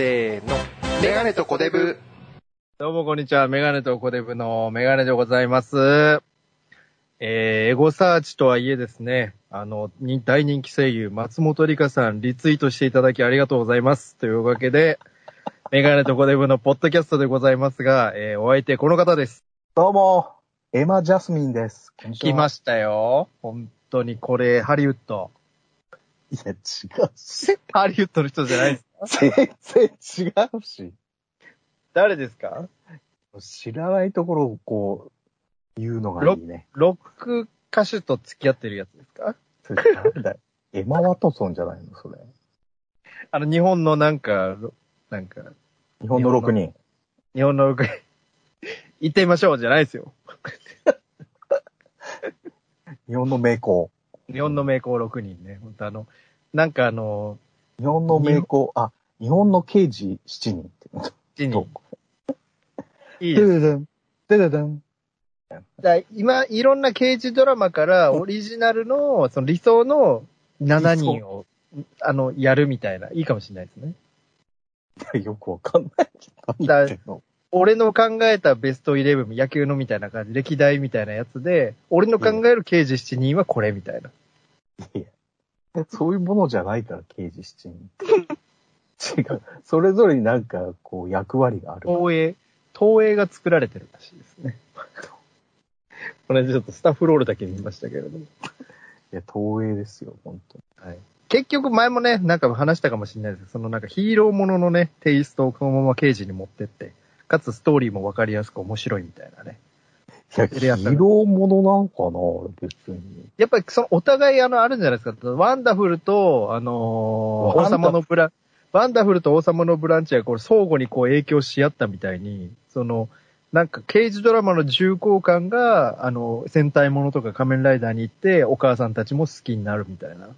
せーの。メガネとコデブ。どうもこんにちは。メガネとコデブのメガネでございます。えー、エゴサーチとはいえですね、あの、に大人気声優、松本里香さん、リツイートしていただきありがとうございます。というわけで、メガネとコデブのポッドキャストでございますが、えー、お相手この方です。どうも、エマ・ジャスミンです。来ましたよ。本当にこれ、ハリウッド。いや、違うし。ハリウッドの人じゃないですか全然違うし。誰ですか？知らないところをこう、言うのがいいね。ロック歌手と付き合ってるやつですか？それ誰だ？よエマ・ワトソンじゃないの？それ。あの、日本のなんか、なんか、日本の6人。日本のロック、行ってみましょうじゃないですよ。日本の名工。日本の名工6人ね。本当あの、なんかあの、日本の名工、あ、日本の刑事7人って。一そう？人。いいです。ドゥドゥン、ドゥドゥドゥン。だ今、いろんな刑事ドラマからオリジナルの、その理想の7人を、あの、やるみたいな、いいかもしれないですね。よくわかんないけど。何言ってんの？俺の考えたベストイレブン、野球のみたいな感じ、歴代みたいなやつで、俺の考える刑事7人はこれみたいな。いやそういうものじゃないから、刑事7人。違う。それぞれになんか、こう、役割がある。東映、東映が作られてるらしいですね。これちょっとスタッフロールだけ見ましたけれども。いや、東映ですよ、本当に。はい。結局前もね、なんか話したかもしれないですけど、そのなんかヒーローもののね、テイストをこのまま刑事に持ってって、かつストーリーもわかりやすく面白いみたいなね。いや、ローものなんかな別に。やっぱりそのお互いあの、あるんじゃないですか。ワンダフルと、あのー王様のブラ、ワンダフルと王様のブランチがこれ相互にこう影響し合ったみたいに、その、なんか刑事ドラマの重厚感が、あの、戦隊ものとか仮面ライダーに行って、お母さんたちも好きになるみたいな。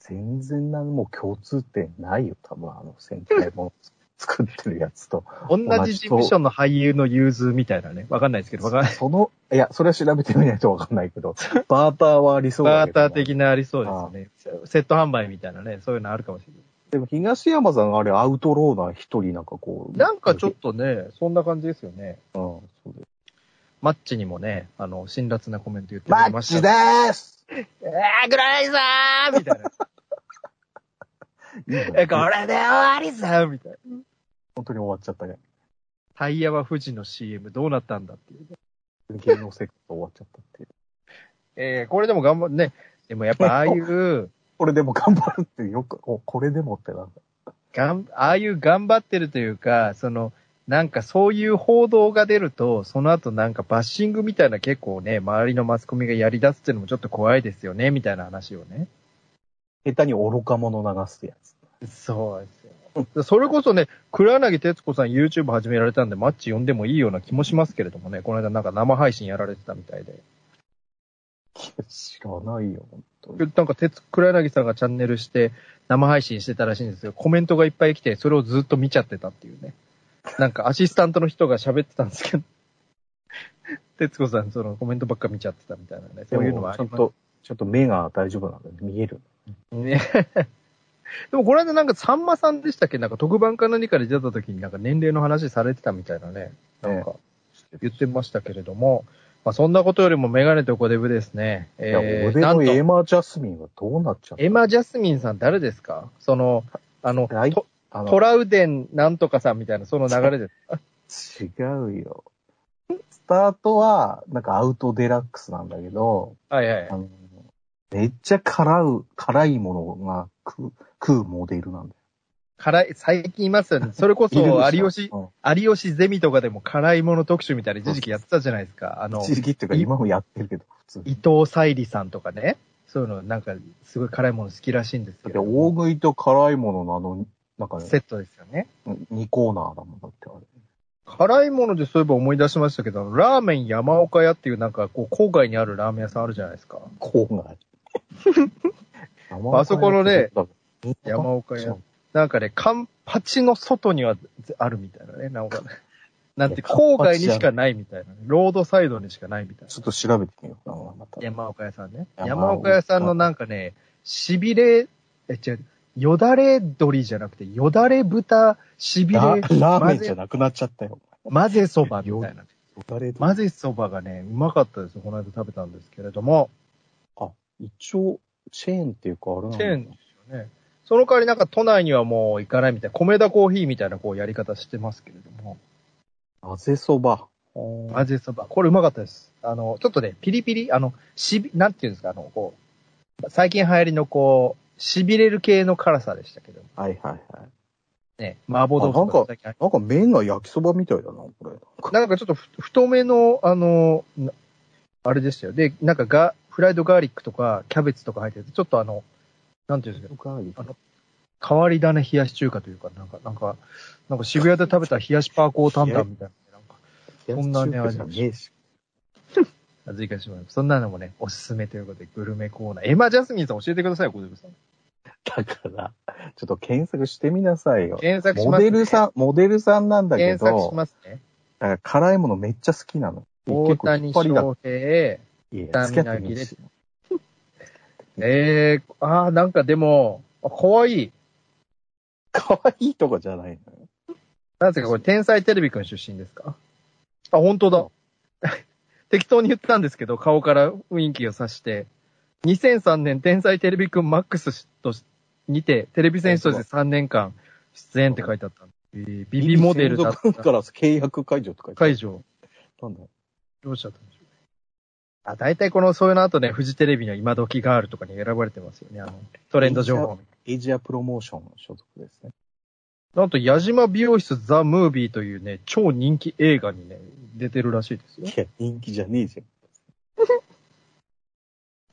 全然何も共通点ないよ、多分あの戦隊もの作ってるやつと。同じ事務所の俳優の融通みたいなね。わかんないですけど、わかんない。その、いや、それは調べてみないとわかんないけど、バーターはありそうだ。バーター的なありそうですよね。セット販売みたいなね、そういうのあるかもしれない。でも東山さんあれアウトローな一人なんかこう。なんかちょっとね、そんな感じですよね。うん、そうです。マッチにもね、あの、辛辣なコメント言ってました。ッチでーす えー、グライザーみたいな。え、これで終わりさみたいな。本当に終わっちゃったね。タイヤは富士の CM どうなったんだっていうね。芸能セクト終わっちゃったっていう。えー、これでも頑張ってね。でもやっぱああいう、これでも頑張るってよく、お、これでもってなんだ。がん、ああいう頑張ってるというか、その、なんかそういう報道が出ると、その後なんかバッシングみたいな結構ね、周りのマスコミがやり出すっていうのもちょっと怖いですよね、みたいな話をね。下手に愚か者流すやつ。そうですよ。それこそね、黒柳徹子さん YouTube 始められたんで、マッチ呼んでもいいような気もしますけれどもね、この間なんか生配信やられてたみたいで。知らないよ、本当に。なんか、鉄、黒柳さんがチャンネルして、生配信してたらしいんですよ。コメントがいっぱい来て、それをずっと見ちゃってたっていうね。なんか、アシスタントの人が喋ってたんですけど、徹子さん、そのコメントばっか見ちゃってたみたいなね。そういうのはありますちゃんと、ちゃんと目が大丈夫なんだね。見える。ね。でも、この間なんか、さんまさんでしたっけ？なんか、特番か何かで出た時になんか、年齢の話されてたみたいなね。なんか、言ってましたけれども、まあ、そんなことよりもメガネとコデブですね。えー、俺なんとのエマ・ジャスミンはどうなっちゃったエマ・ジャスミンさん誰ですか？その、あの、あのトラウデンなんとかさんみたいな、その流れですか？違うよ。スタートは、なんかアウトデラックスなんだけど、はいはいあ。の、めっちゃ辛う、辛いものが食う、食うモデルなんだよ。辛い、最近いますよね。それこそ、有吉、うん有吉ゼミとかでも辛いもの特集みたいな一時期やってたじゃないですか。あの、一時期っていうかい今もやってるけど、普通に。伊藤沙莉さんとかね。そういうの、なんか、すごい辛いもの好きらしいんですけど。食いと辛いもののあの、なんかね、セットですよね。2コーナーだもんだってあれ。辛いものでそういえば思い出しましたけど、ラーメン山岡屋っていうなんか、こう、郊外にあるラーメン屋さんあるじゃないですか。郊外。あそこのね、山山岡屋。なんかね、カンパチの外にはあるみたいなね、なんかね。なんて、郊外にしかないみたいなね。ロードサイドにしかないみたいちょっと調べてみようかな、また。な。山岡屋さんね。山岡屋さんのなんかね、しびれ、え、違う、よだれ鶏じゃなくて、よだれ豚しびれララーメンじゃなくなっちゃったよ。混ぜそばみたいな。誰混ぜそばがね、うまかったですよ。この間食べたんですけれども、あ、一応、チェーンっていうか、あれなんだチェーンですよね。その代わりなんか都内にはもう行かないみたいな、米田コーヒーみたいなこうやり方してますけれども、混ぜそば。混ぜそば。これうまかったです。あの、ちょっとね、ピリピリ、あの、しび、なんていうんですか、あの、こう、最近流行りのこう、痺れる系の辛さでしたけど、はいはいはい。ね、麻婆豆腐とか最近なんか麺が焼きそばみたいだな、これ。なんかちょっとふ太めの、あの、なあれでしたよ。で、なんかが、フライドガーリックとか、キャベツとか入ってて、ちょっとあの、なんていうんですか、あの変わり種冷やし中華というか、なんか、なんか、なんか渋谷で食べた冷やしパーコータンタンみたいな、なんか、そんなね冷やし中華じゃねえし。追加してもらいます。そんなのもね、おすすめということで、グルメコーナー。エマ・ジャスミンさん教えてくださいよ、小泉さん。だから、ちょっと検索してみなさいよ。検索しモます、デルさん、モデルさんなんだけ検索しど、ますね。だから辛いものめっちゃ好きなの。大谷。翔平、いや、北付き合ってみるし。えー、あー、なんかでも、あかわいい。可愛いとかじゃないの？よ。なんですか、これ、天才テレビくん出身ですか？あ、本当だ。適当に言ったんですけど、顔から雰囲気を指して、2003年天才テレビくんマックスとしにて、テレビ選手として3年間出演って書いてあった。えービビモデルだったから契約解除とか言って解除。なんだ？どうしちゃったんでしょう？ね。あ、大体この、そういうの後ね、フジテレビの今時ガールとかに選ばれてますよね。あの、トレンド情報。エイジアプロモーションの所属ですね。なんと、矢島美容室ザ・ムービーというね、超人気映画にね、出てるらしいですよい。や、人気じゃねえじゃん。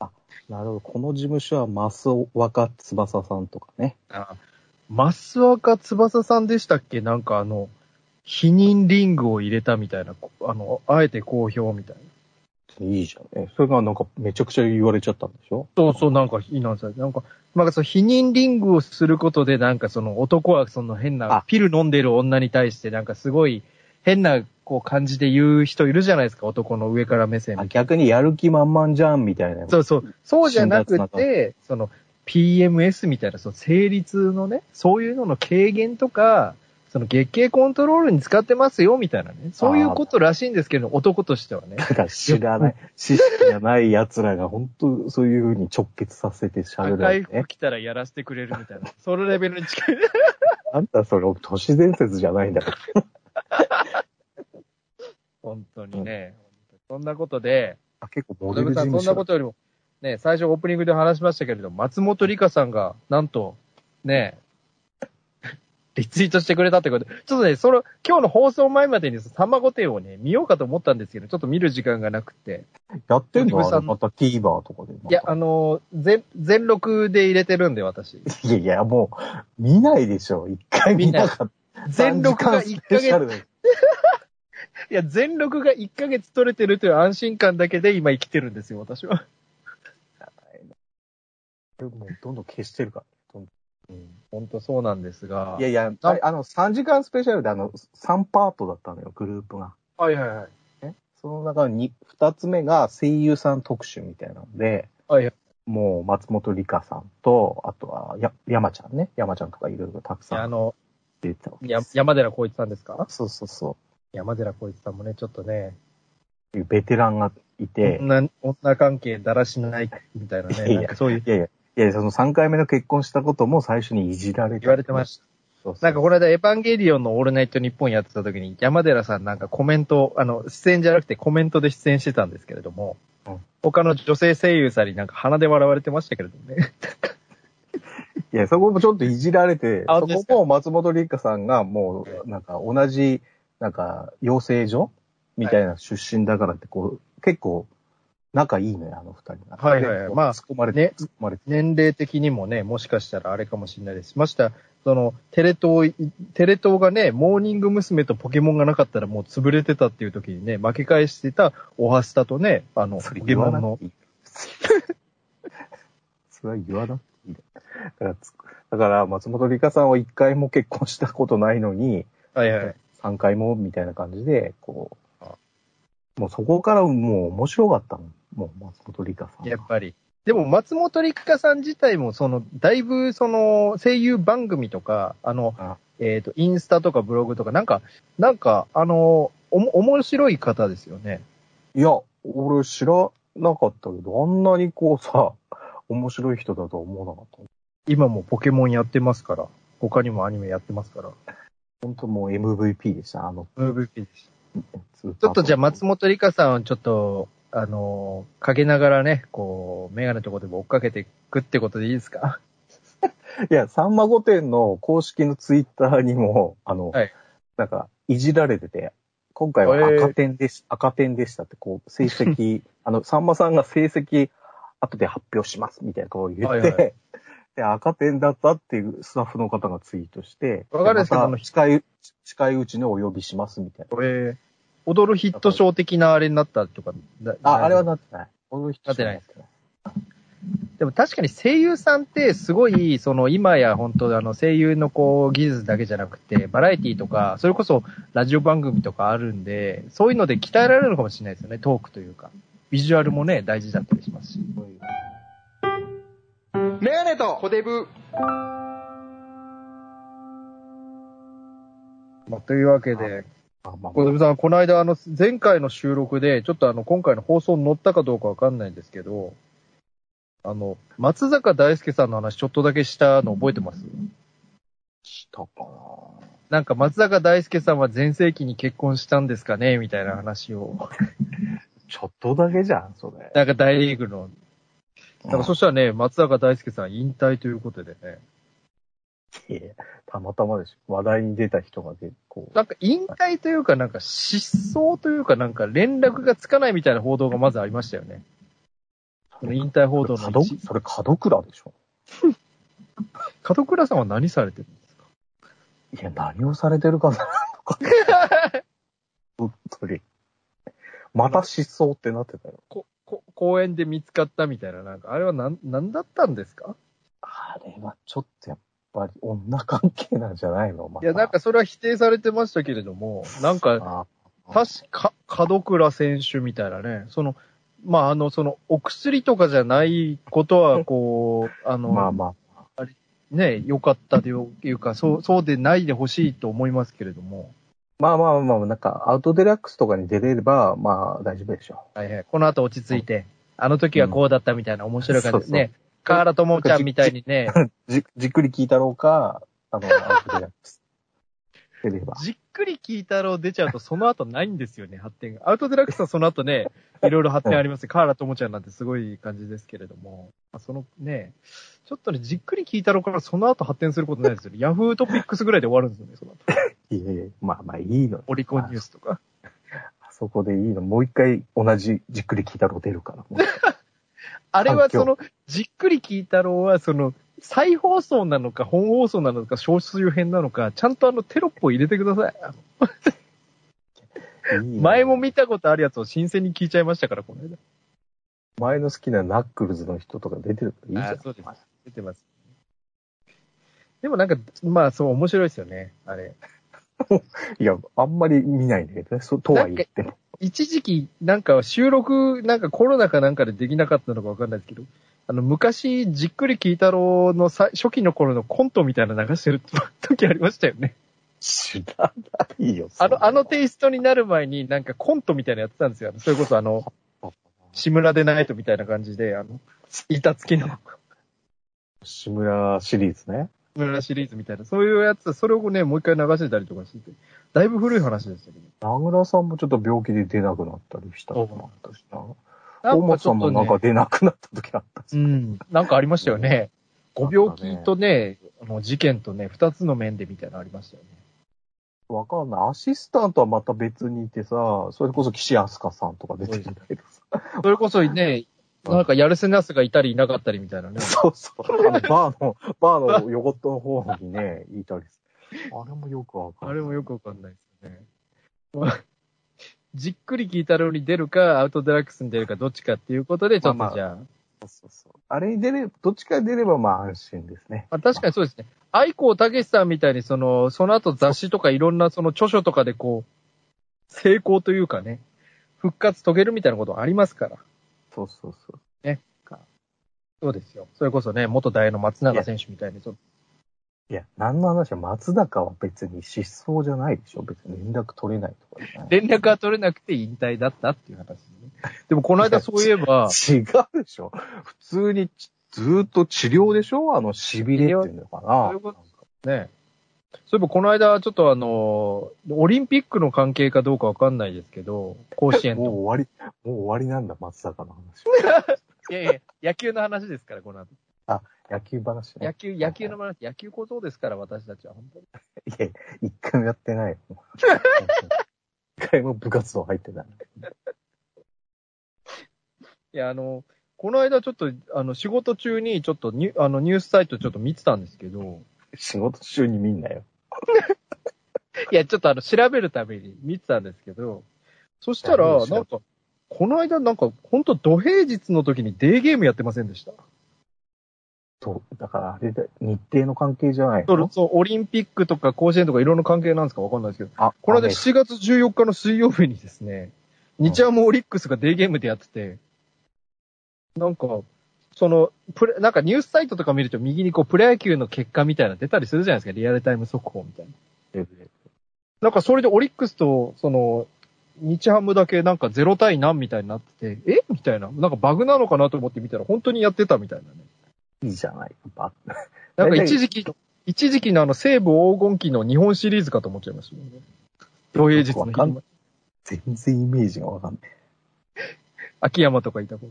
あ、なるほど。この事務所は増若翼さんとかね。あ、増若翼さんでしたっけ？なんかあの、否認リングを入れたみたいな、こあの、あえて好評みたいな。いいじゃんね。それがなんかめちゃくちゃ言われちゃったんでしょ？そうそう、なんか、いいなさい。なんか、なんかその否認リングをすることで、なんかその男はその変なあ、ピル飲んでる女に対して、なんかすごい変な、こう感じで言う人いるじゃないですか、男の上から目線あ逆にやる気満々じゃんみたいな。な。そうそう。そうじゃなくて、その PMS みたいな、その成立のね、そういうのの軽減とか、その月経コントロールに使ってますよ、みたいなね。そういうことらしいんですけど、男としてはね。だから知らない、知識がない奴らが本当そういう風に直結させて喋る赤いわけね服。着たらやらせてくれるみたいな。そのレベルに近い。あんたそれ都市伝説じゃないんだから。本当にね。そんなことで、あ結構モモデル事務所そんなことよりも、ね、最初オープニングで話しましたけれど、松本里香さんが、なんと、ね、リツイートしてくれたってことで、ちょっとね、その、今日の放送前までに、さんま御殿をね、見ようかと思ったんですけど、ちょっと見る時間がなくて。やってんの？さんまた TVer とかで。いや、あの、全、全録で入れてるんで、私。いやいや、もう、見ないでしょ。一回見なかった。全録が3時1ヶ月、いや、全録が1ヶ月取れてるという安心感だけで今生きてるんですよ、私は。もうどんどん消してるから。本当そうなんですが。いやいや、ああの、3時間スペシャルであの、3パートだったのよ、グループが。はいはいはい。ね。その中に、2つ目が声優さん特集みたいなので、はいはい。もう松本里香さんと、あとは、や、山ちゃんね。山ちゃんとかいろいろたくさんの、出てたや。山寺宏一さんですか？そうそうそ山寺宏一さんもね、ちょっとね、ベテランがいて、女女関係だらしないみたいなね、いやいやなんかそういういやいや、いや、その3回目の結婚したことも最初にいじられて。言われてました。そうそうなんかこの間エヴァンゲリオンのオールナイトニッポンやってた時に山寺さんなんかコメント、あの、出演じゃなくてコメントで出演してたんですけれども、うん他の女性声優さんになんか鼻で笑われてましたけれどもね。いや、そこもちょっといじられて、そこも松本里香さんがもう、なんか同じ、なんか、養成所みたいな出身だからって、こう、結構、仲いいのよ、あの二人が。はいはいはいでまあ突っ込まれて、ね突っ込まれて。年齢的にもね、もしかしたらあれかもしれないです。ました、その、テレ東、テレ東がね、モーニング娘。とポケモンがなかったらもう潰れてたっていう時にね、負け返してたオハスタとね、あの、ポケモンの。それは言わなくていい。だからつ、だから松本里香さんは一回も結婚したことないのに、はいはい。三回もみたいな感じで、こあう、もうそこからもう面白かったの。もう松本里香さんは。やっぱり。でも、松本里香さん自体も、その、だいぶ、その、声優番組とか、あの、あえっ、と、インスタとかブログとか、なんか、なんか、あの、おも、面白い方ですよね。いや、俺知らなかったけど、あんなにこうさ、面白い人だとは思わなかった。今もポケモンやってますから、他にもアニメやってますから。本当もう MVP でした、あの、MVP でした。ちちょっとじゃあ松本里香さんをちょっと、あの、かけながらね、こう、メガネのとこでも追っかけていくってことでいいですか？いや、さんま御殿の公式のツイッターにも、あの、はい。なんか、いじられてて、今回は赤点でし、赤点でしたって、こう、成績、あの、さんまさんが成績、後で発表します、みたいなことを言って、はいはい。で、赤点だったっていうスタッフの方がツイートして、わかるんですけどでまた近い、近いうちにお呼びします、みたいな。これ、踊るヒットショー的なあれになったとか。だあ、あれはなってない。ななってないですでも確かに声優さんってすごい、その今や本当あの声優のこう技術だけじゃなくて、バラエティとか、それこそラジオ番組とかあるんで、そういうので鍛えられるのかもしれないですよね、トークというか。ビジュアルもね、大事だったりしますし。メガネとコデブ。まあ、というわけで、小泉さん、この間あの、前回の収録で、ちょっとあの、今回の放送に載ったかどうかわかんないんですけど、あの、松坂大輔さんの話ちょっとだけしたの覚えてます？したかななんか松坂大輔さんは前世紀に結婚したんですかね？みたいな話を。ちょっとだけじゃん、それ。なんか大リーグの。だからそしたらね、松坂大輔さん引退ということでね。たまたまでしょ。話題に出た人がで、こう。なんか引退というかなんか失踪というかなんか連絡がつかないみたいな報道がまずありましたよね。その引退報道の角一それ角倉でしょ。門倉さんは何されてるんですか？いや、何をされてるかなのか。本当に。また失踪ってなってたよ。こ、こ、公園で見つかったみたいな、なんか、あれはなん、なんだったんですか？あれはちょっとやっぱり女関係なんじゃないの？また。いや、なんかそれは否定されてましたけれども、なんか、あ確か、門倉選手みたいなね、その、まあ、あの、その、お薬とかじゃないことは、こう、あの、まあまね、良かったというか、そう、そうでないでほしいと思いますけれども、あ。まあまあまあ、なんか、アウトデラックスとかに出れれば、まあ大丈夫でしょはいはい。この後落ち着いて、あの時はこうだったみたいな面白い感じですね。そうカーラともちゃんみたいにね、う。じ、じっくり聞いたろうか、あの、アウトデラックス。じっくり聞いたろう出ちゃうとその後ないんですよね、発展が。アウトデラックスはその後ね、いろいろ発展あります。カーラともちゃんなんてすごい感じですけれども、まあそのね、ちょっとね、じっくり聞いたろうからその後発展することないですよね。ヤフートピックスぐらいで終わるんですよね、その後。いやいや、まあまあいいの。オリコンニュースとか。あそこでいいの。もう一回同じじっくり聞いたろう出るから。あれはその、じっくり聞いたろうは、その、再放送なのか、本放送なのか、小周編なのか、ちゃんとあのテロップを入れてください。前も見たことあるやつを新鮮に聞いちゃいましたから、この間。前の好きなナックルズの人とか出てるからいいじゃん。あそうです出てます。でもなんか、まあそう面白いですよね、あれ。いや、あんまり見ないんだけどね。そとは言っても。一時期、なんか収録、なんかコロナかなんかでできなかったのかわかんないですけど、あの、昔、じっくり聞いたろうのさ初期の頃のコントみたいなの流してる時ありましたよね。知らないよ。あの、あのテイイストになる前になんかコントみたいなのやってたんですよ。それこそあの、志村でナイトみたいな感じで、あの、板付きの 志村シリーズね。志村シリーズみたいな、そういうやつ、それをね、もう一回流してたりとかしてて、だいぶ古い話ですよね。名倉さんもちょっと病気で出なくなったりしたのもあったしな。大松さんもなんか出なくなった時あったし。うん、なんかありましたよ ね。ご病気とね、あの事件とね、二つの面でみたいなのありましたよね。わかんない。アシスタントはまた別にいてさ、それこそ岸安香さんとか出てるんだけどさ。それこそね、なんかやるせなすがいたりいなかったりみたいなね。そうそう。あの、バーの、バーの横っとの方にね、いたりする。あれもよくわかんない。あれもよくわかんないですよね。まあじっくり聞いたろうに出るか、アウトデラックスに出るか、どっちかっていうことで、ちょっまあまあとじゃあ、そうそうそう。あれに出れ、どっちか出ればまあ安心ですね。まあ、確かにそうですね。愛子たけしさんみたいに、その、その後雑誌とかいろんなその著書とかでこう、成功というかね、復活遂げるみたいなことありますから。そうそうそう。そうですよ。それこそね、元大の松永選手みたいに、ちょっいや、何の話は松坂は別に失踪じゃないでしょ別に連絡取れないとか連絡が取れなくて引退だったっていう話ね。でもこの間そういえば、違うでしょ普通にちずーっと治療でしょ？あの、痺れっていうのかなそういうことね。そういえばこの間ちょっとあの、オリンピックの関係かどうかわかんないですけど、甲子園もうと。終わり、もう終わりなんだ、松坂の話。いやいや、野球の話ですから、この後。野球話ね。野球、野球の話、野球小僧ですから、私たちは本当に。いや、一回もやってないよ。一回も部活動入ってない。いや、あの、この間ちょっと、あの、仕事中にちょっとニュあのニュースサイトちょっと見てたんですけど、仕事中に見んなよ。いや、ちょっとあの、調べるために見てたんですけど、そしたら、なんか、この間なんか、ほんと土平日の時にデーゲームやってませんでした？と、だからあれで、日程の関係じゃないの？そうそう、オリンピックとか甲子園とかいろんな関係なんですかわかんないですけど、あ、この間雨7月14日の水曜日にですね、日ハムオリックスがデーゲームでやってて、なんか、その、プレ、なんかニュースサイトとか見ると右にこうプロ野球の結果みたいなの出たりするじゃないですか、リアルタイム速報みたいな。なんかそれでオリックスと、その、日ハムだけなんか0対何みたいになってて、え？みたいな。なんかバグなのかなと思って見たら本当にやってたみたいなね。いいじゃない。ば なんか一時期、一時期のあの西武黄金期の日本シリーズかと思っちゃいましたよね。土平日の日全然イメージがわかんない。秋山とかいた頃。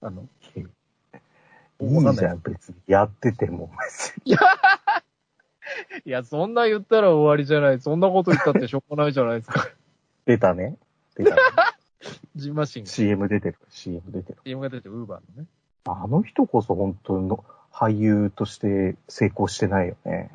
あの、いわかんないいじゃん、別に。やってても、別に。いや、そんな言ったら終わりじゃない。そんなこと言ったってしょうがないじゃないですか。出たね。出たね。ジンマシンが。CM 出てる。CM 出てる。CM が出てウーバーのね。あの人こそ本当の俳優として成功してないよね。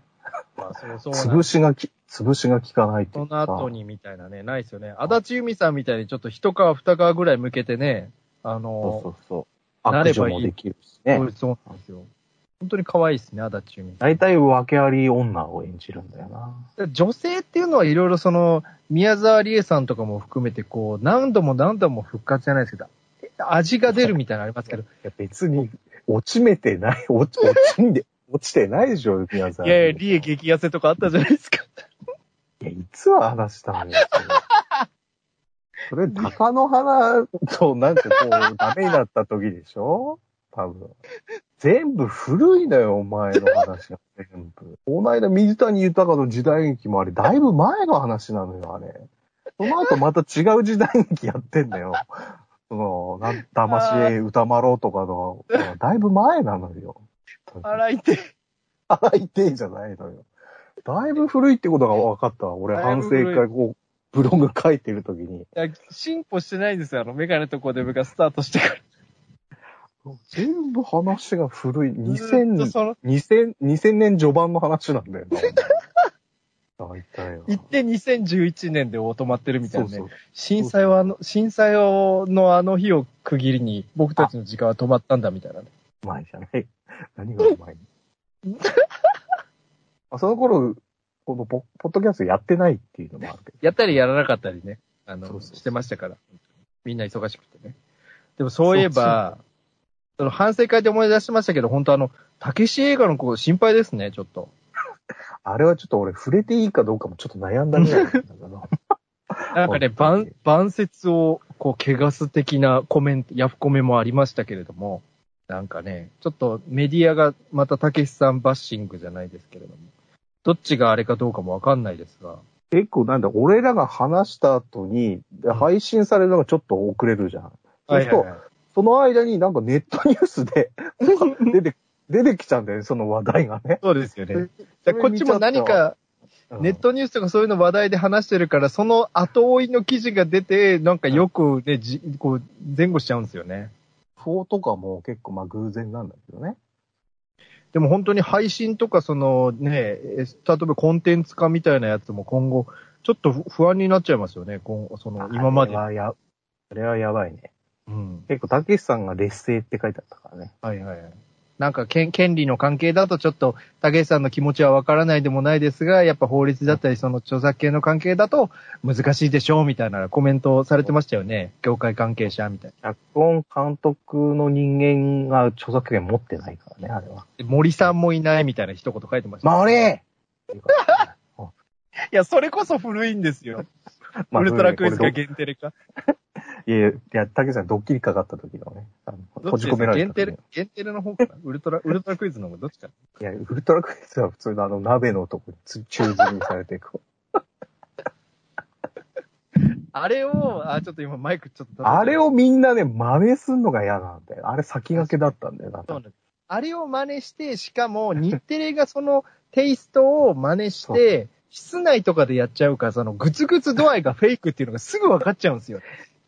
まあ、そうそう潰しがき、潰しが効かないっていそうの後にみたいなね、ないですよね。足立由美さんみたいにちょっと一皮二皮ぐらい向けてね、あそうの、そうそう。悪なればできるしねそう。なんですよ。本当に可愛いですね、足立由美。大体訳あり女を演じるんだよな。女性っていうのはいろいろその、宮沢りえさんとかも含めてこう、何度も何度も復活じゃないですけど、味が出るみたいなのありますけど、いや別に、落ちめてない、落ち、落ちんで、落ちてないでしょ、宮沢。いやいや、リエ激痩せとかあったじゃないですか。いや、いつは話したのよ。それ、それ鷹の花となんかこう、ダメになった時でしょ？多分。全部古いのよ、お前の話が全部。この間、水谷豊の時代劇もあれ、だいぶ前の話なのよ、あれ。その後また違う時代劇やってんだよ。その、なん、騙し歌丸とかの、だいぶ前なのよ。洗いて。あいてえじゃないのよ。だいぶ古いってことが分かったわ。俺反省会こう、ブログ書いてる時に。いや、進歩してないんですよ、あの、メガネとコデブがスタートしてから。全部話が古い。ずっと2000、その、2000、2000年序盤の話なんだよな。大体は。行って2011年で止まってるみたいなね。そう震災はあの、震災のあの日を区切りに僕たちの時間は止まったんだみたいなね。うまいじゃない。何がうまいのあその頃、このポポッドキャストやってないっていうのもあるけど。やったりやらなかったりね。あの、そうそうしてましたから。みんな忙しくてね。でもそういえば、その反省会で思い出しましたけど、本当あの、たけし映画の子心配ですね、ちょっと。あれはちょっと俺触れていいかどうかもちょっと悩んだぐらいなんだけど。なんかね、晩、晩節を、こう、汚す的なコメント、ヤフコメもありましたけれども、なんかね、ちょっとメディアがまたたけしさんバッシングじゃないですけれども、どっちがあれかどうかもわかんないですが、結構なんだ、俺らが話した後に、で配信されるのがちょっと遅れるじゃん。そうすると、その間になんかネットニュースで 出て、出てきちゃうんだよね、その話題がね。そうですよね。こっちも何か、ネットニュースとかそういうの話題で話してるから、その後追いの記事が出て、なんかよくね、じこう、前後しちゃうんですよね。フォーとかも結構まあ偶然なんだけどね。でも本当に配信とかそのね、え例えばコンテンツ化みたいなやつも今後、ちょっと不不安になっちゃいますよね。今その今まであ。れはや、あれはやばいね。うん。結構、たけしさんが劣勢って書いてあったからね。はいはいはい。なんか権権利の関係だとちょっと、竹内さんの気持ちはわからないでもないですが、やっぱ法律だったり、その著作権の関係だと難しいでしょう、みたいなコメントをされてましたよね。業界関係者みたい脚本監督の人間が著作権持ってないからね、あれは。な。森さんもいないみたいな一言書いてました。まあ、俺 いや、それこそ古いんですよ。ウルトラクイズが限定でか。いやいや、竹内さんドッキリかかった時のね、あの閉じ込められ限定た時の。限定の方かな？ウルトラ、ウルトラクイズの方がどっちかいや、ウルトラクイズは普通のあの鍋のとこにつ宙吊りにされていく。あれを、あ、ちょっと今マイクちょっと。あれをみんなね、真似すんのが嫌なんだよ。あれ先駆けだったんだよな。そうなんです。あれを真似して、しかも日テレがそのテイストを真似して、室内とかでやっちゃうから、そのグツグツ度合いがフェイクっていうのがすぐ分かっちゃうんですよ。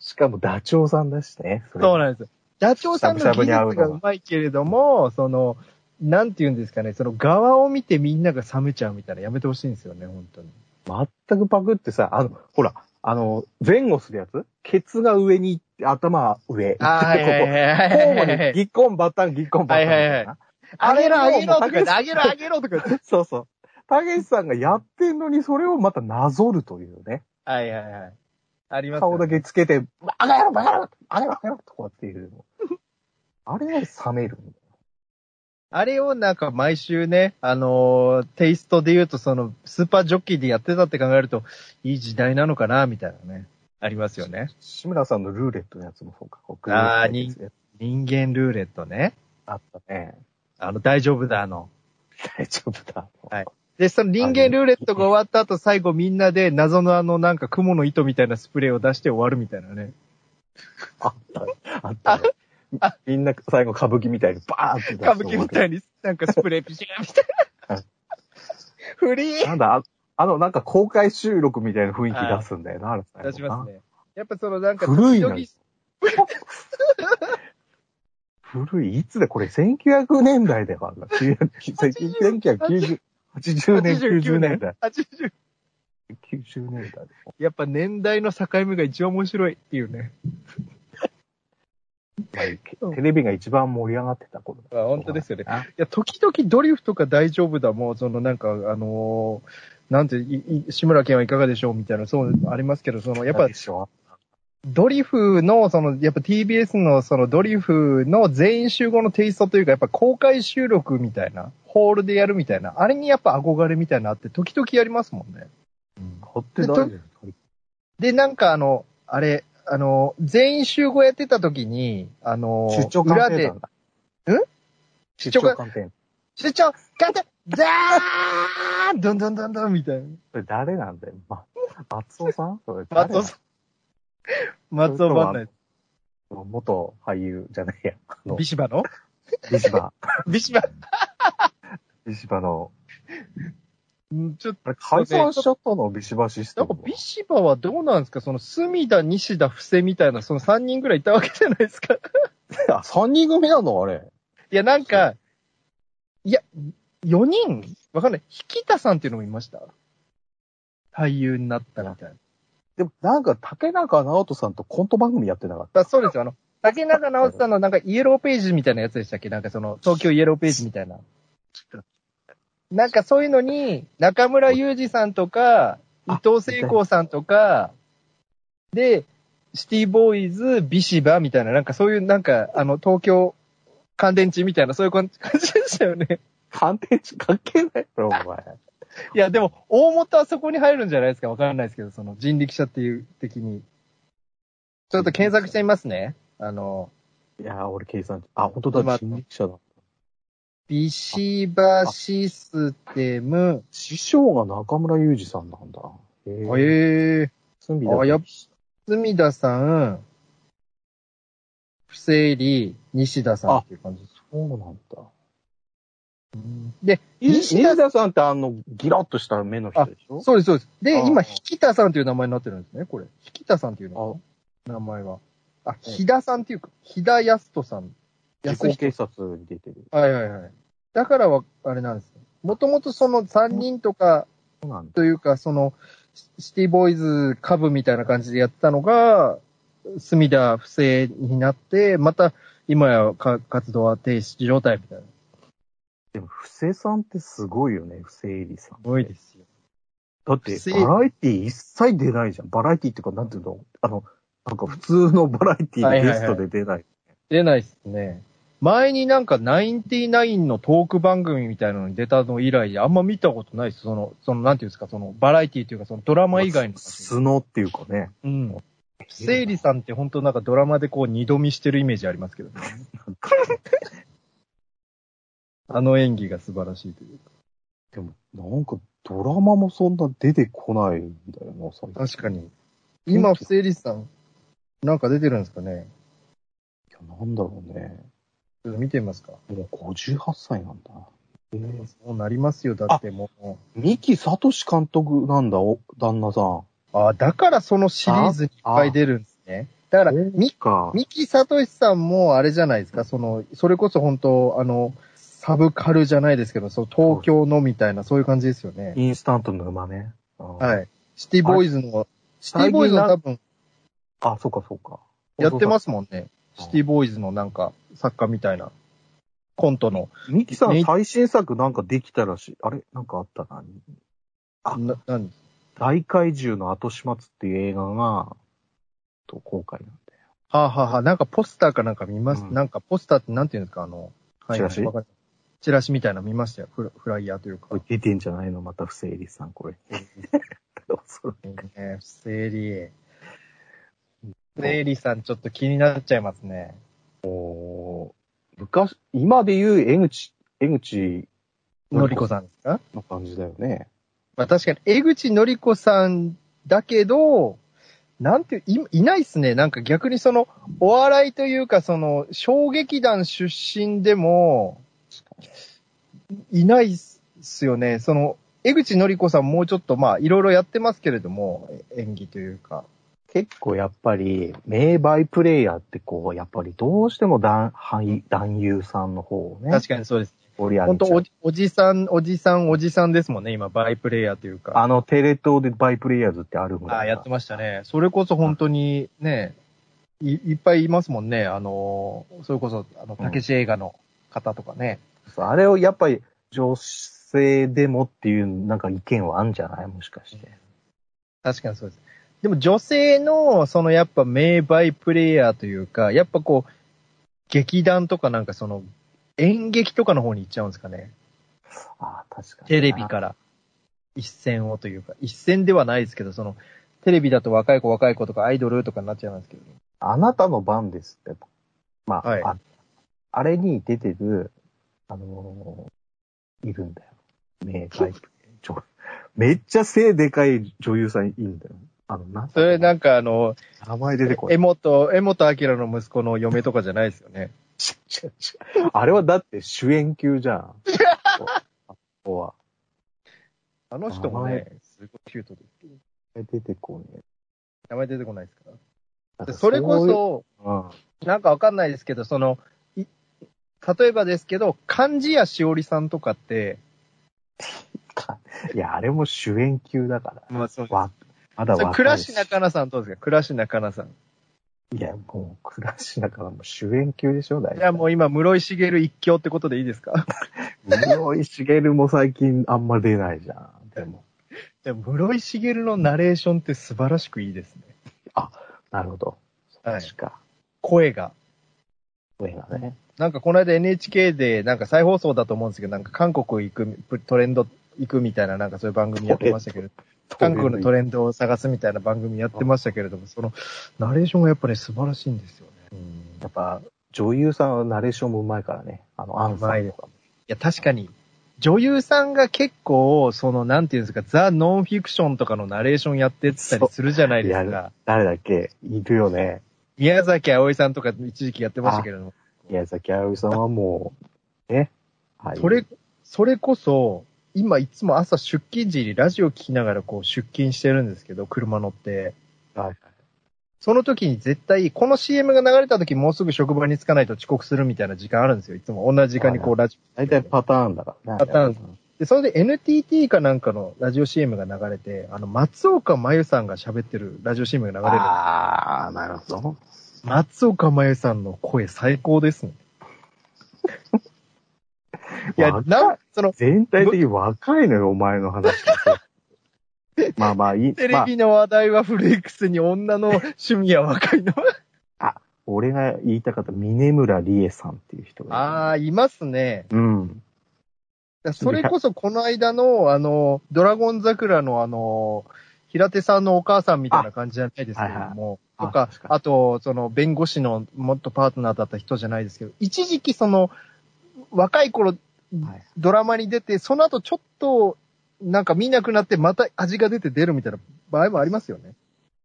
しかもダチョウさんだしね。それそうなんです。ダチョウさんの技術がうまいけれども、その、なんて言うんですかね、その側を見てみんなが冷めちゃうみたいなやめてほしいんですよね、本当に。全くパクってさ、あの、ほら、あの、前後するやつケツが上に行って、頭は上。あー はいはいはい交互に、ギッコンバタン、ギッコンバタンみたいな。はいはいあげろ、あげろとか言って、あげろ、あげげろとか言って。そうそう。たけしさんがやってんのに、それをまたなぞるというね。はいはいはい。ありますよ顔だけつけて、バカ野郎、バカ野郎、バカ野郎、バカ野郎とかっていうの。あれは冷めるんだよ。あれをなんか毎週ね、あのーテイストで言うとその、スーパージョッキーでやってたって考えると、いい時代なのかな、みたいなね。ありますよね。志村さんのルーレットのやつもそうか。僕あー人人間ルーレットね。あったね。あの、大丈夫だ、あの。大丈夫だ。はいで、その人間ルーレットが終わった後、最後みんなで謎のあのなんか雲の糸みたいなスプレーを出して終わるみたいなね。あった。あったね。みんな最後歌舞伎みたいにバーンって歌舞伎みたいになんかスプレーピシャーみたいな。フリーなんだ、ああの、なんか公開収録みたいな雰囲気出すんだよな、あれ出しますね。やっぱそのなんか、古いな時 古い、いつだ、これ？1900年代だからな。1990、80年、90年代。80 90年代。やっぱ年代の境目が一番面白いっていうね。まあテレビが一番盛り上がってた頃だ。あ本当ですよね。あいや、時々ドリフとか大丈夫だもん、そのなんか、あのーなんて、いい志村けんはいかがでしょうみたいな、そうありますけど、その、やっぱドリフの、その、やっぱ TBS のそのドリフの全員集合のテイストというか、やっぱ公開収録みたいな、ホールでやるみたいな、あれにやっぱ憧れみたいなのあって、時々やりますもんね。掘って大丈夫で、なんかあの、あれ、あの、全員集合やってた時に、あの、出張裏で。ん？出出張張鑑定。出張、ガンタザーンドンドンドンドンみたいな。それ誰なんだよ。ま、松尾さん？それ誰？松尾さん。松尾バンダイ。元俳優じゃないや。ビ、シバの？ビシバ。ビシバ。ビシバの、うんちょっと、解散しちゃったのビシバシステムは？なんかビシバはどうなんですか？その、隅田、西田、布施みたいな、その3人ぐらいいたわけじゃないですか。あ、三人組なの？あれ。いや、なんか、いや、4人？わかんない。引田さんっていうのもいました？俳優になったみたいな。でも、なんか、竹中直人さんとコント番組やってなかった？あそうですよ。あの、竹中直人さんのなんかイエローページみたいなやつでしたっけ？なんかその、東京イエローページみたいな。なんかそういうのに、中村祐二さんとか、伊あ藤聖光さんとか、で、シティボーイズ、ビシバみたいな、なんかそういうなんか、あの、東京乾電池みたいな、そういう感じでしたよね。鑑定値関係ないだろ、お前。いや、でも、大元はそこに入るんじゃないですかわからないですけど、その人力車っていう的に。ちょっと検索してみますね。あの、いやー、俺計算、あ、本当まあだ、人力車だ。ビシバシステム、師匠が中村祐二さんなんだ。へええ罪だ。あやっ隅田さん、不正理、西田さんっていう感じ。そうなんだ。で、西西田田さんってあの、ギラッとした目の人でしょ？そうです、そうです。で、あ今、引田さんという名前になってるんですね、これ。引田さんっていうの名前が。あ、ひださんっていうか、ひだやすとさん。自己警察に出てる。はいはいはい。だからは、あれなんですよ。もともとその3人とか、そうなんだ。というか、その、シティボーイズカブみたいな感じでやってたのが、隅田不正になって、また、今やか活動は停止状態みたいな。でも、布施さんってすごいよね、布施エリさん。すごいですよ。だってバラエティ一切出ないじゃん。バラエティっていうか、なんていうの？あの、なんか普通のバラエティのゲストで出ない。出ないっすね。前になんかナインティナインのトーク番組みたいなのに出たの以来、あんま見たことないです。その、その、なんていうんですか、その、バラエティっていうか、そのドラマ以外の。素のっていうかね。うん。セイリさんって本当なんかドラマでこう二度見してるイメージありますけどね。あの演技が素晴らしいというか。でも、なんかドラマもそんな出てこないんだよな。確かに。今、不正立さん、なんか出てるんですかねいやなんだろうね。見てみますか。もう58歳なんだ。えー、そうなりますよ、だってもう。三木聡監督なんだ、お、旦那さん。あだからそのシリーズにいっぱい出るんですね。だから、み、か。三木聡さんもあれじゃないですか、その、それこそ本当、あの、サブカルじゃないですけど、そう、東京のみたいな、そういう感じですよね。インスタントの馬ね。はいい。シティボーイズの、シティボーイズの多分、あ、そうかそうか。やってますもんね。シティボーイズのなんか、作家みたいな、コントの。ミキさねん最新作なんかできたらしい。あれ？なんかあったな。あな、なん？大怪獣の後始末っていう映画が、と公開なんだよ。はあ、はあはあ、なんかポスターかなんか見ます、うんなんかポスターってなんていうんですか、あの、はい、チラシ？チラシみたいなの見ましたよ。フラフライヤーというか出てんじゃないの？また不正理さん、これ。それね、不正理。不正理さんちょっと気になっちゃいますね。もう昔、今で言う江口、江口のりこさんですか？の感じだよね。まあ確かに、江口のりこさんだけど、なんていう、いいないっすね。なんか逆にその、お笑いというか、その、小劇団出身でも、いないっすよね。その、江口のりこさんもうちょっと、まあ、いろいろやってますけれども、演技というか。結構やっぱり、名バイプレイヤーってこう、やっぱりどうしても男俳男優さんの方をね。確かにそうです。本当おじ、おじさん、おじさん、おじさんですもんね、今、バイプレイヤーというか。あの、テレ東でバイプレイヤーズってあるぐらい。あやってましたね。それこそ本当にね、いいっぱいいますもんね。あの、それこそ、あの、たけし映画の方とかね。そうあれをやっぱり女性でもっていうなんか意見はあるんじゃない？もしかして。確かにそうです。でも女性の、そのやっぱ名バイプレイヤーというか、やっぱこう、劇団とかなんかその、演劇とかの方に行っちゃうんですかね。ああ、確かに。テレビから。一線をというか、一線ではないですけど、その、テレビだと若い子若い子とかアイドルとかになっちゃいますけど、あなたの番ですって。まあ、はいああれに出てる、あのーいるんだよ。名バイプ女めっちゃ背でかい女優さんいるんだよ。あの、なんそれなんかあの、名前出てこない。江本、江本明の息子の嫁とかじゃないですよね。あれはだって主演級じゃん。あここは。あの人も名ね、すごいキュートですけど。出てこね名前出てこないですか？ら。えでそれこそ、うん。なんかわかんないですけど、その、い例えばですけど、漢字やしおりさんとかって、いや、あれも主演級だから。まあそうわ、まだ若い倉科かなさんどうですか？倉科かなさん。いや、もう、倉科からも主演級でしょ、大体。じゃあもう今、室井茂一強ってことでいいですか？室井茂も最近あんま出ないじゃん。でも。でも室井茂のナレーションって素晴らしくいいですね。なるほど。はい確か。声が。声がね。なんかこの間 NHK で、なんか再放送だと思うんですけど、なんか韓国行く、トレンド行くみたいな、なんかそういう番組やってましたけど、韓国のトレンドを探すみたいな番組やってましたけれども、その、ナレーションがやっぱり素晴らしいんですよね。やっぱ、女優さんはナレーションもうまいからね。あの、アンさんとかも。いや、確かに、女優さんが結構、その、なんていうんですか、ザ・ノンフィクションとかのナレーションやってたりするじゃないですやか。誰だっけ？いるよね。宮崎葵さんとか一時期やってましたけれども。宮崎あおいさんはもう、ね。はい。それ、それこそ、今いつも朝出勤時にラジオ聞きながらこう出勤してるんですけど、車乗って。はいその時に絶対、この CM が流れた時もうすぐ職場に着かないと遅刻するみたいな時間あるんですよ。いつも同じ時間にこうラジオ。大体パターンだからね。パターンで、それで NTT かなんかのラジオ CM が流れて、あの、松岡真優さんが喋ってるラジオ CM が流れる。ああ、なるほど。松岡真優さんの声最高ですね。いや、なん、その、全体的に若いのよ、お前の話は。まあまあいい。テまあ、レビの話題は古いくせに女の趣味は若いの？俺が言いたかった、峰村理恵さんっていう人が。ああ、いますね。うん。それこそこの間の、あの、ドラゴン桜のあの、平手さんのお母さんみたいな感じじゃないですけれども、はいはいとかあと、その、弁護士の元パートナーだった人じゃないですけど、一時期その、若い頃、はいドラマに出て、その後ちょっと、なんか見なくなって、また味が出て出るみたいな場合もありますよね。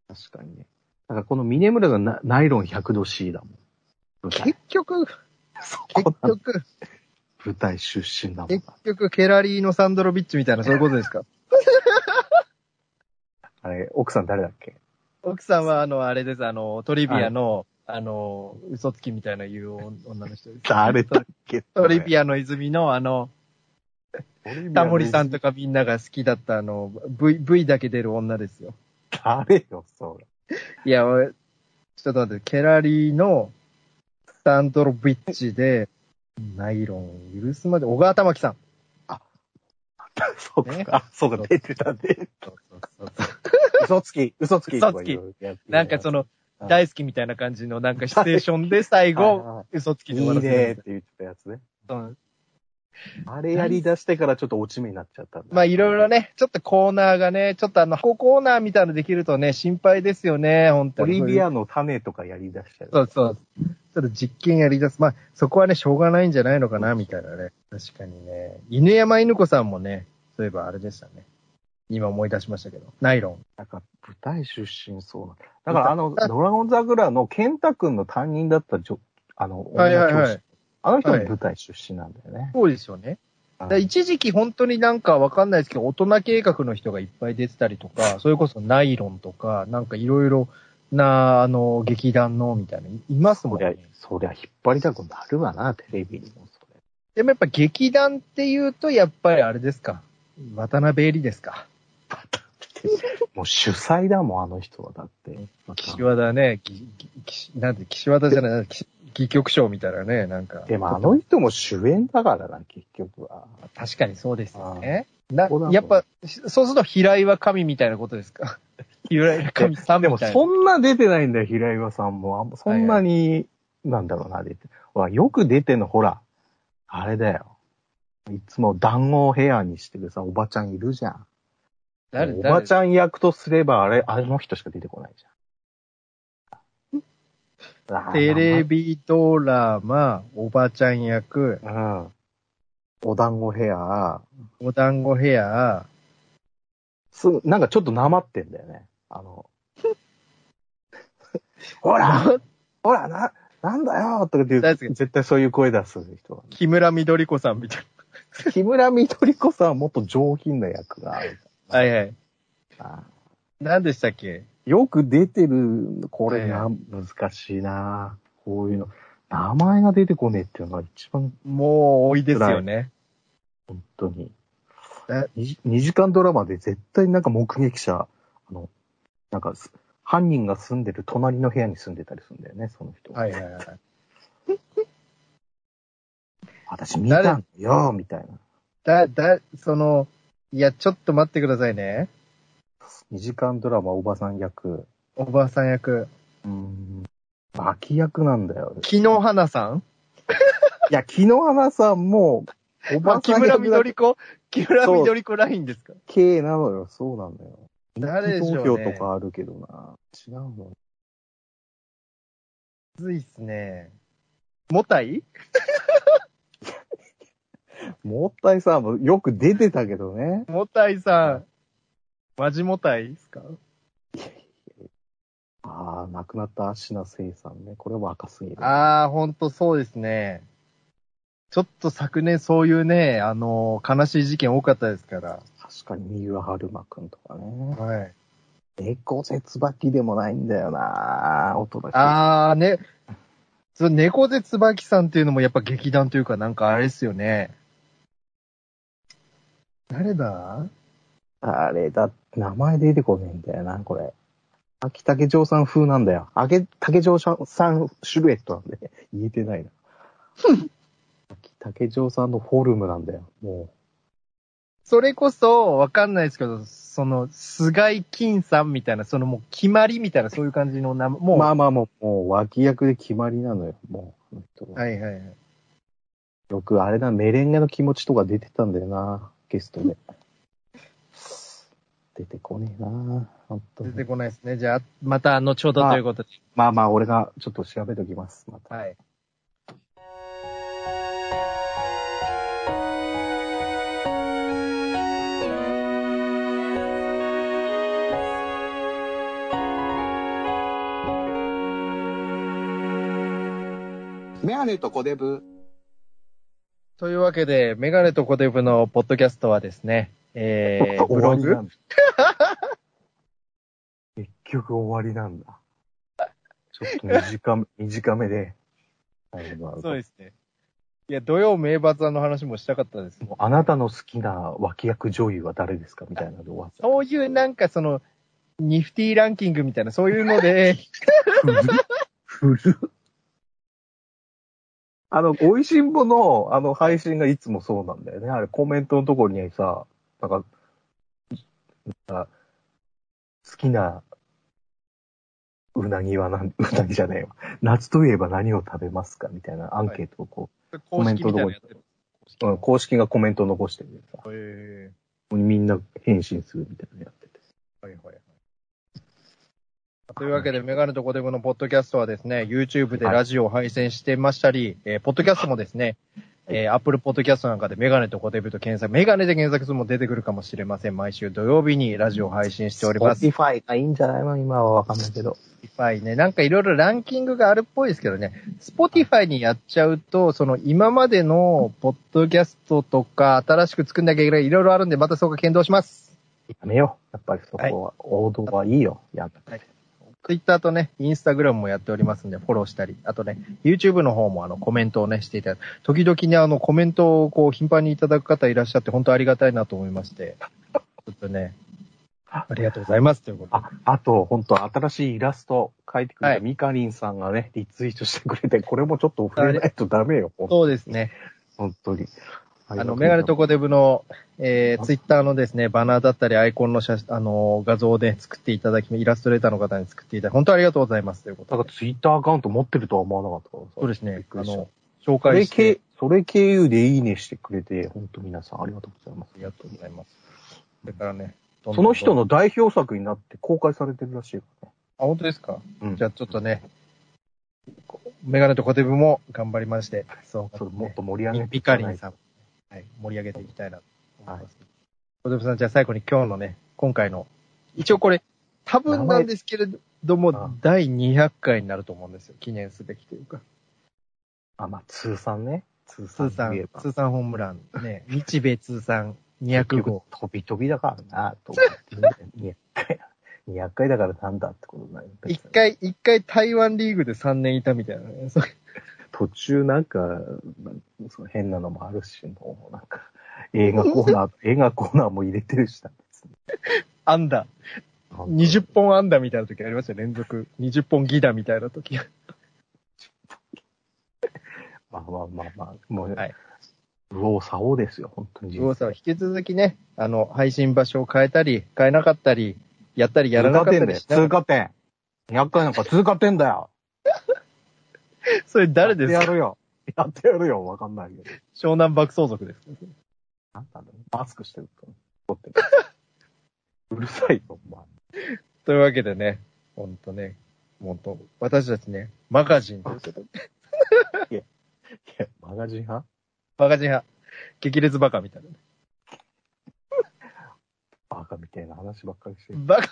確かにね。だからこの峰村がナナイロン100度 C だもん。結局、そ結局、舞台出身だもん結。局、ケラリーのサンドロビッチみたいな、そういうことですか？あれ、奥さん誰だっけ？奥さんは、あの、あれです、あの、トリビアの、あの、嘘つきみたいな言う女の人です。誰だっけトリビアの泉の、あの、タモリさんとか。かみんなが好きだった、あの、V、V だけ出る女ですよ。誰よ、それ。いや、俺ちょっと待って、ケラリーのサンドロビッチで、ナイロン許すまで、小川玉樹さん。そうか、あそうか、出てたね。そうそうそうそう嘘つき、嘘つき嘘つき。なんかその、はい大好きみたいな感じの、なんかシチュエーションで最後は、嘘つきいで終わらせいねるって言ってたやつね。うんあれやり出してからちょっと落ち目になっちゃったんだ。まあいろいろ。ね、ちょっとコーナーがね、ちょっとあの、箱コーナーみたいなのできるとね、心配ですよね、本当オに。リビアの種とかやり出したり。そうそう。ちょっと実験やり出す。まあ、そこはね、しょうがないんじゃないのかな、みたいなね。確かにね。犬山犬子さんもね、そういえばあれでしたね。今思い出しましたけど。ナイロン。なんか舞台出身そうな。だからあの、ドラゴン桜の健太くんの担任だったじょ、あの、はいはいはいあの人もはい舞台出身なんだよね。そうですよね。一時期本当になんかわかんないですけど、大人計画の人がいっぱい出てたりとか、それこそナイロンとか、なんかいろいろな、あの、劇団の、みたいな、いますもそりゃんね。、そりゃ引っ張りたくなるわな、テレビにもそれ。でもやっぱ劇団っていうと、やっぱりあれですか。渡辺恵里ですか。もう主催だもん、あの人は。だって。岸和田ね、ぎぎ岸なんて、岸和田じゃない、岸戯曲賞みたいなね、なんか。でもあの人も主演だからな、結局は。確かにそうですよね。なやっぱ、そうすると平井は神みたいなことですか？平井は神さんでもみたいな。そんな出てないんだよ、平岩さんも。そんなに、なんだろうな、出て。ほら、よく出てんの、ほら、あれだよ。いつも団子ヘアにしてるさ、おばちゃんいるじゃん。誰おばちゃん。役とすれば、あれ、あの人しか出てこないじゃん。テレビドラマ、おばちゃん役、うん。お団子ヘア、お団子ヘア、すぐ、なんかちょっとなまってんだよね。あの、ほらほら、な、なんだよとかって言う大好き絶対そういう声出す人は。木村みどり子さんみたい木村みどり子さんはもっと上品な役がある。な。はいはい。あ何でしたっけ？よく出てる、これな、は難しいなこういうの。名前が出てこねえっていうのが一番、もう多いですよね。本当にえ？2, 時間ドラマで絶対なんか目撃者、あの、なんかす、犯人が住んでる隣の部屋に住んでたりするんだよね、その人。はいはいはい。私見たんよ、みたいな。だ、だ、その、いや、ちょっと待ってくださいね。2時間ドラマおばさん役。おばあさん役。うーん。脇役なんだよ。木野花さん？いや、木野花さんも、おば木村さん役だみどり子？木村みどり子ラインですか？系なのよ。そうなんだよ。誰でしょうね投票とかあるけどな。違うの？むずいっすね。もたい？もったいさんもよく出てたけどね。もたいさん。マジもたいですか？ああ、亡くなった芦名聖さんね。これは若すぎる。あー、ほんとそうですね。ちょっと昨年そういうね、あのー悲しい事件多かったですから。確かに三浦春馬くんとかね。はい。猫絶椿でもないんだよな音だけ。あーね、その猫背椿さんっていうのもやっぱ劇団というかなんかあれですよね。誰だ？あれだ、名前出てこねえんだよな、これ。秋竹城さん風なんだよ。秋竹城さんシルエットなんで、言えてないな。竹城さんのフォルムなんだよ、もそれこそ、わかんないですけど、その、菅井金さんみたいな、そのもう決まりみたいな、そういう感じの名前、う。もう、まあまあもう、もう脇役で決まりなのよ、もう。はいはいはい。よくあれだ、メレンゲの気持ちとか出てたんだよな、ゲストで。出てこねえな、本当に出てこないですね。じゃあ、また後ほどということで。まあまあ、俺がちょっと調べときます、また。はい。メガネとコデブ。というわけで、メガネとコデブのポッドキャストはですね、えー、ブログ結局終わりなんだ。ちょっと短め、短めで。そうですね。いや、土曜名バザーの話もしたかったです。あなたの好きな脇役女優は誰ですかみたいなので終わった。そういうなんかその、ニフティランキングみたいな、そういうので、古っ古っあの、美味しんぼの、あの、配信がいつもそうなんだよね。あれ、コメントのところにさ、なんか、なんか好きな、うなぎはなん、うなぎじゃねえわ。夏といえば何を食べますかみたいなアンケートをこ公式みたいなのやってる。う、うん公式がコメントを残してるさ、えみんな返信するみたいなのやってて。ーはいはいはい。というわけで、メガネとコデブのポッドキャストはですね、YouTube でラジオを配信してましたり、えーポッドキャストもですね、えー、Apple ポッドキャストなんかでメガネとコデブと検索、メガネで検索するも出てくるかもしれません。毎週土曜日にラジオを配信しております。Spotify がいいんじゃないの今はわかんないけど。Spotify ね、なんかいろいろランキングがあるっぽいですけどね、Spotify にやっちゃうと、その今までのポッドキャストとか新しく作んなきゃいけないいろいろあるんで、またそこ検討します。やめよう。やっぱりそこは、王道はいいよ。やめはい Twitter とね、Instagram もやっておりますんで、フォローしたり、あとね、YouTube の方もあのコメントをね、していただく。時々ね、あのコメントをこう頻繁にいただく方いらっしゃって、本当ありがたいなと思いまして、ちょっとね、ありがとうございますということで。あ、あと、本当新しいイラスト描いてくれはいたミカリンさんがね、リツイートしてくれて、これもちょっと触れないとダメよ。そうですね。本当に。あの、メガネとコデブの、えー、ツイッターのですね、バナーだったりアイコンの写真、あの、画像で作っていただき、イラストレーターの方に作っていただき、本当ありがとうございますということで。なんかツイッターアカウント持ってるとは思わなかったからさ。そうですねあの、紹それ介して経、それ経由でいいねしてくれて、本当皆さんありがとうございます。ありがとうございます。それからね、どんどんその人の代表作になって公開されてるらしいからね。あ、本当ですか？うんじゃあちょっとね、メガネとコテブも頑張りまして、そう、それもっと盛り上げてピカリンさん、はい、盛り上げていきたいなと思います。コテブさん、じゃあ最後に今日のね、今回の、一応これ、多分なんですけれどもあ、第200回になると思うんですよ。記念すべきというか。あ、まあ、通算ね。通通算、算といえば。通算ホームラン、ね、日米通算200号。飛び飛びだからな、と思って、200回。200回だからなんだってことになる。一回、一回台湾リーグで3年いたみたいなね。途中なんか、なんその変なのもあるし、もうなんか、映画コーナー、映画コーナーも入れてるしな、別にアンダー。本当20本安打みたいな時ありましたよ、連続。20本ギダみたいな時。まあまあまあまあ、もう、はい右往左往ですよ、本当に。うおさんは引き続きね、あの、配信場所を変えたり、変えなかったり、やったりやらなかったりしな通過点。200回なんか通過点だよ。それ誰ですか？やってやるよ。やってやるよ、わかんないけど。湘南爆走族ですか？なんだろうマスクしてると。撮ってる うるさいよ、お前。というわけでね、ほんとね、ほんと、私たちね、マガジンということで、いや、マガジン派？マガジン派、激烈バカみたいなね。バカみたいな話ばっかりしてる。バカ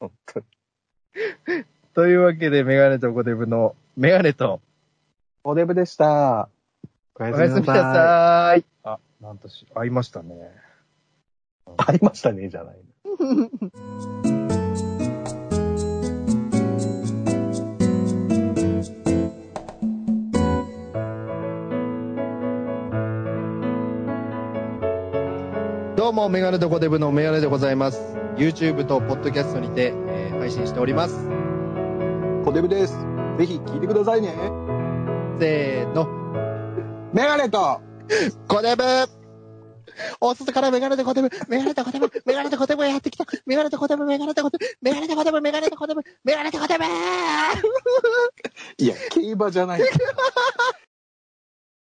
本当に。というわけで、メガネとコデブの、メガネと、おデブでした。おやおやすみなさーい。あ、なんとし、会いましたね。ありましたね、じゃないの。どうも、メガネとコデブのメガネでございます。YouTube と Podcast にて、えー配信しております。コデブです。ぜひ聞いてくださいね。せーの。メガネと、コデブお外からメガネとコデブ、メガネとコデブ、メガネとコデブがやってきた。メガネとコデブ、メガネとコデブ、メガネとコデブ、メガネとコデブ、メガネとコデブいや、競馬じゃない。